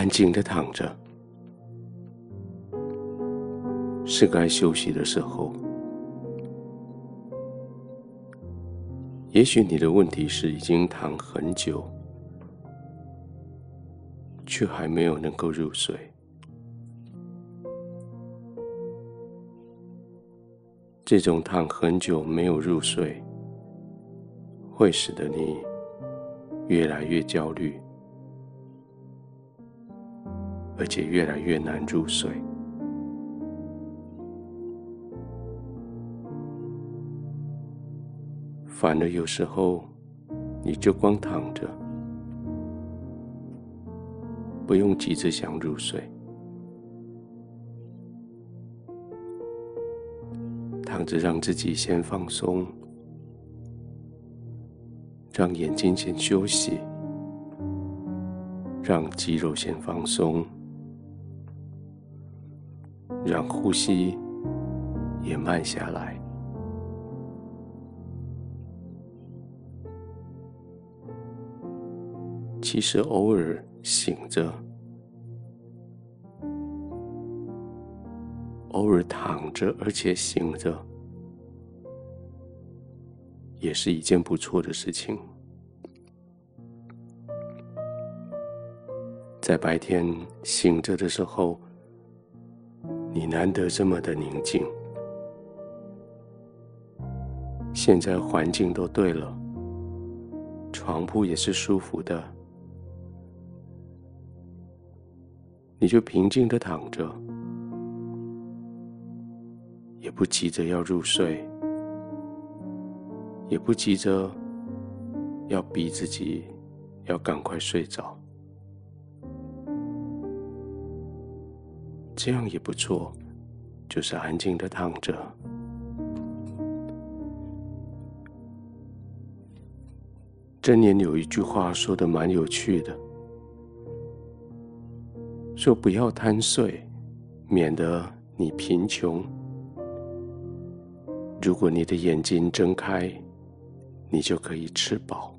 安静的躺着，是该休息的时候。也许你的问题是已经躺很久，却还没有能够入睡。这种躺很久没有入睡，会使得你越来越焦虑，而且越来越难入睡。反而有时候，你就光躺着，不用急着想入睡，躺着让自己先放松，让眼睛先休息，让肌肉先放松，让呼吸也慢下来。其实偶尔醒着，偶尔躺着，而且醒着，也是一件不错的事情。在白天醒着的时候，你难得这么的宁静。现在环境都对了，床铺也是舒服的。你就平静的躺着，也不急着要入睡，也不急着要逼自己要赶快睡着，这样也不错，就是安静的躺着。箴言有一句话说的蛮有趣的。说不要贪睡，免得你贫穷。如果你的眼睛睁开，你就可以吃饱。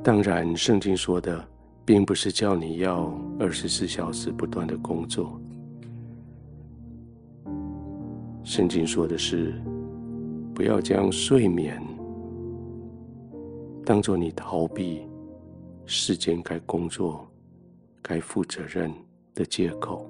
当然，圣经说的并不是叫你要二十四小时不断的工作。圣经说的是，不要将睡眠当做你逃避。世间该工作、该负责任的借口，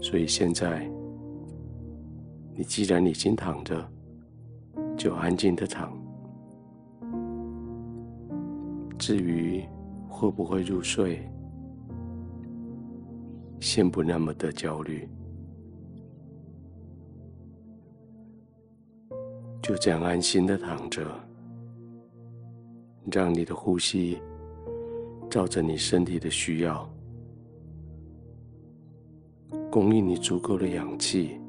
所以现在，你既然已经躺着，就安静的躺。至于会不会入睡，先不那么的焦虑。就这样安心的躺着，让你的呼吸照着你身体的需要，供应你足够的氧气，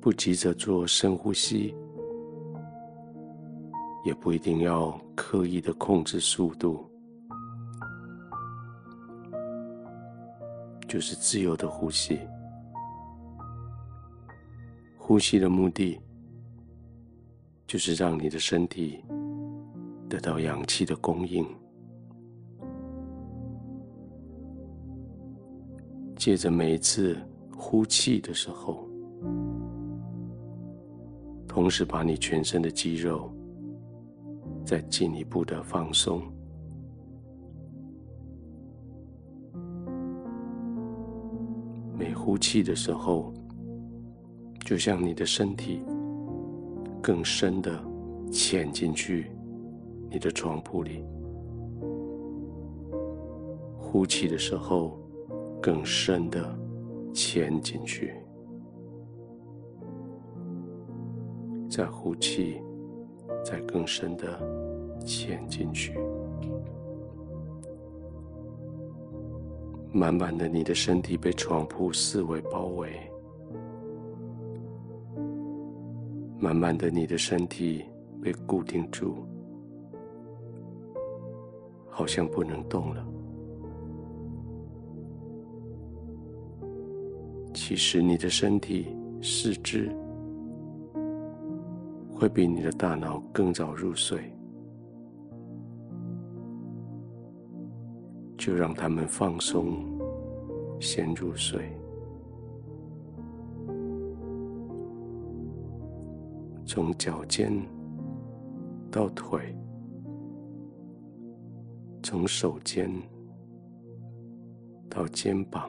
不急着做深呼吸，也不一定要刻意的控制速度，就是自由的呼吸。呼吸的目的，就是让你的身体得到氧气的供应。借着每一次呼气的时候，同时把你全身的肌肉再进一步的放松。每呼气的时候，就像你的身体更深的潜进去你的床铺里，呼气的时候更深的潜进去，再呼气，再更深的潜进去，慢慢的，你的身体被床铺四围包围。慢慢的，你的身体被固定住，好像不能动了。其实，你的身体、四肢会比你的大脑更早入睡，就让他们放松，先入睡。从脚尖到腿，从手尖到肩膀，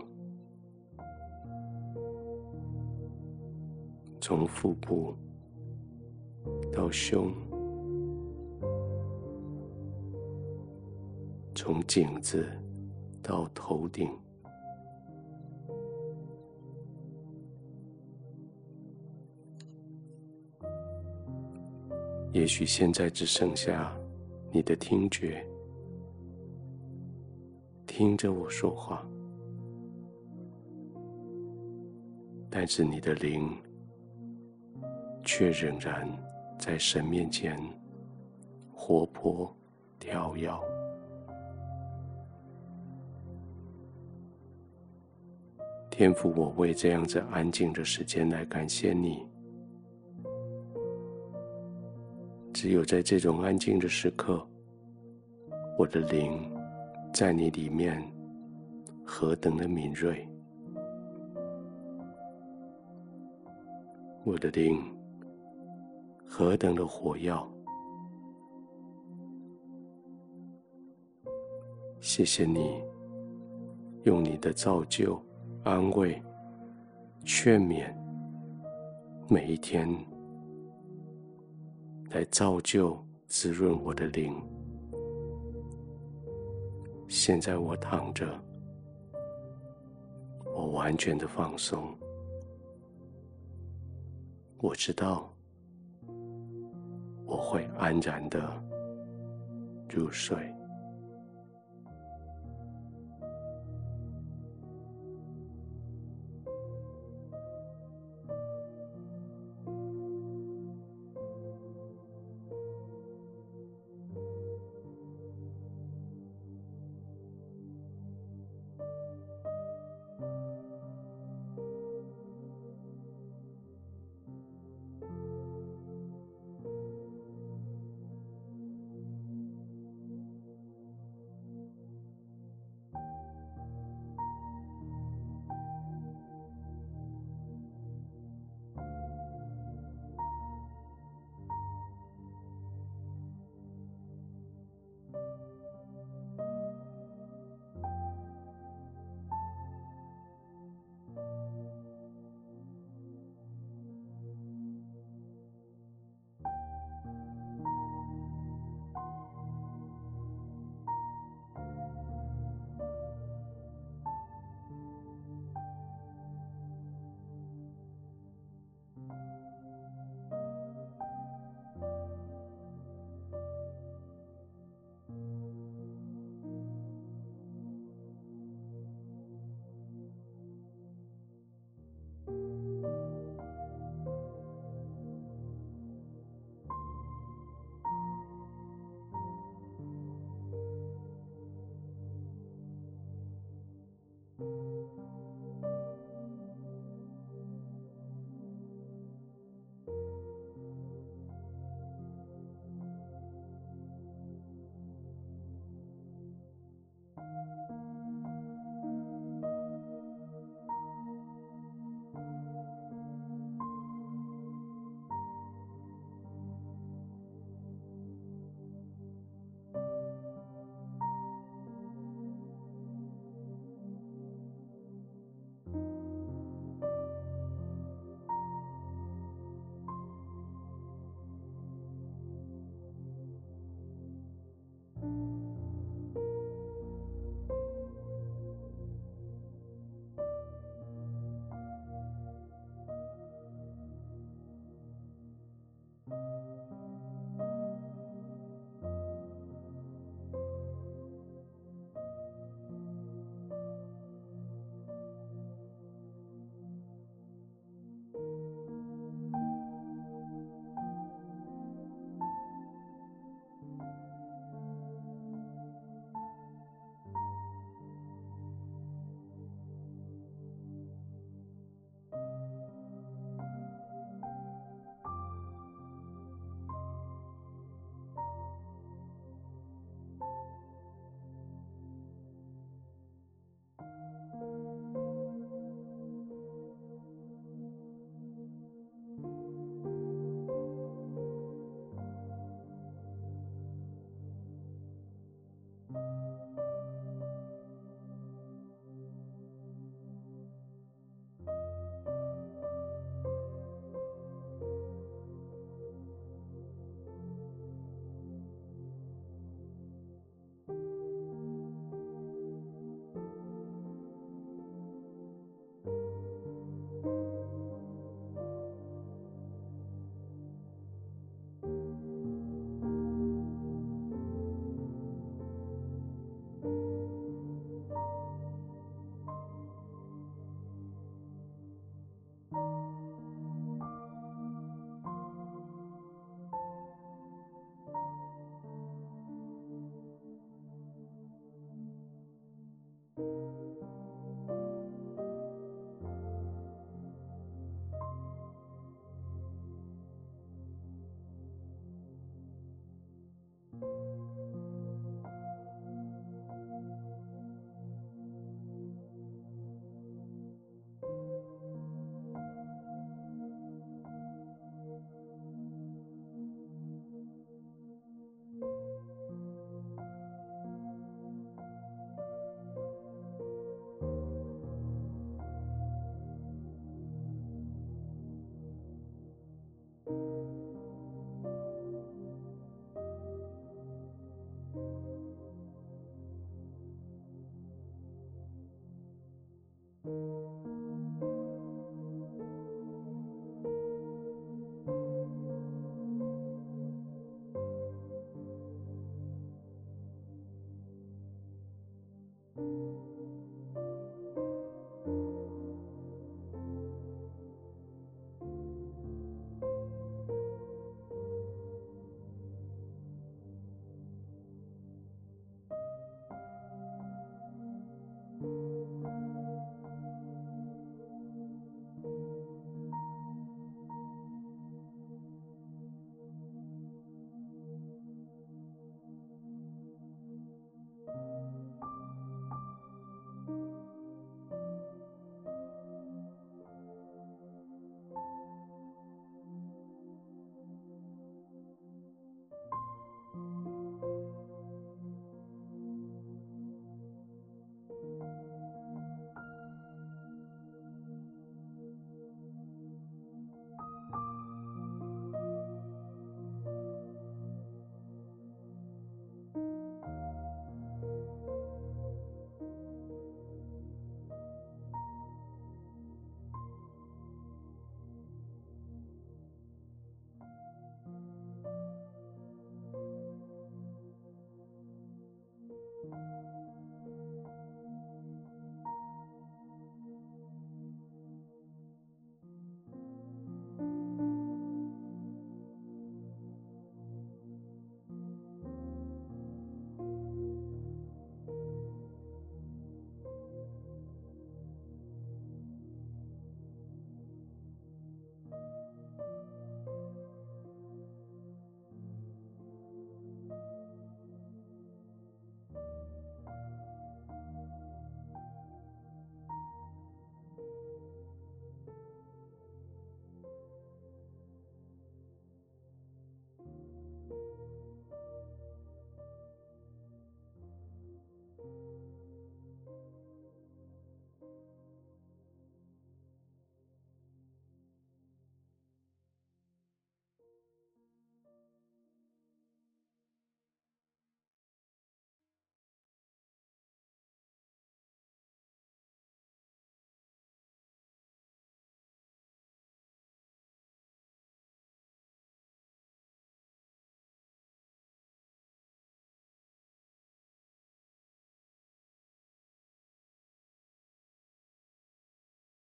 从腹部。到胸，从颈子到头顶，也许现在只剩下你的听觉，听着我说话，但是你的灵却仍然。在神面前，活泼跳跃。天父，我为这样子安静的时间来感谢你。只有在这种安静的时刻，我的灵在你里面何等的敏锐，我的灵。何等的火药！谢谢你，用你的造就、安慰、劝勉，每一天来造就、滋润我的灵。现在我躺着，我完全的放松，我知道。我会安然的入睡。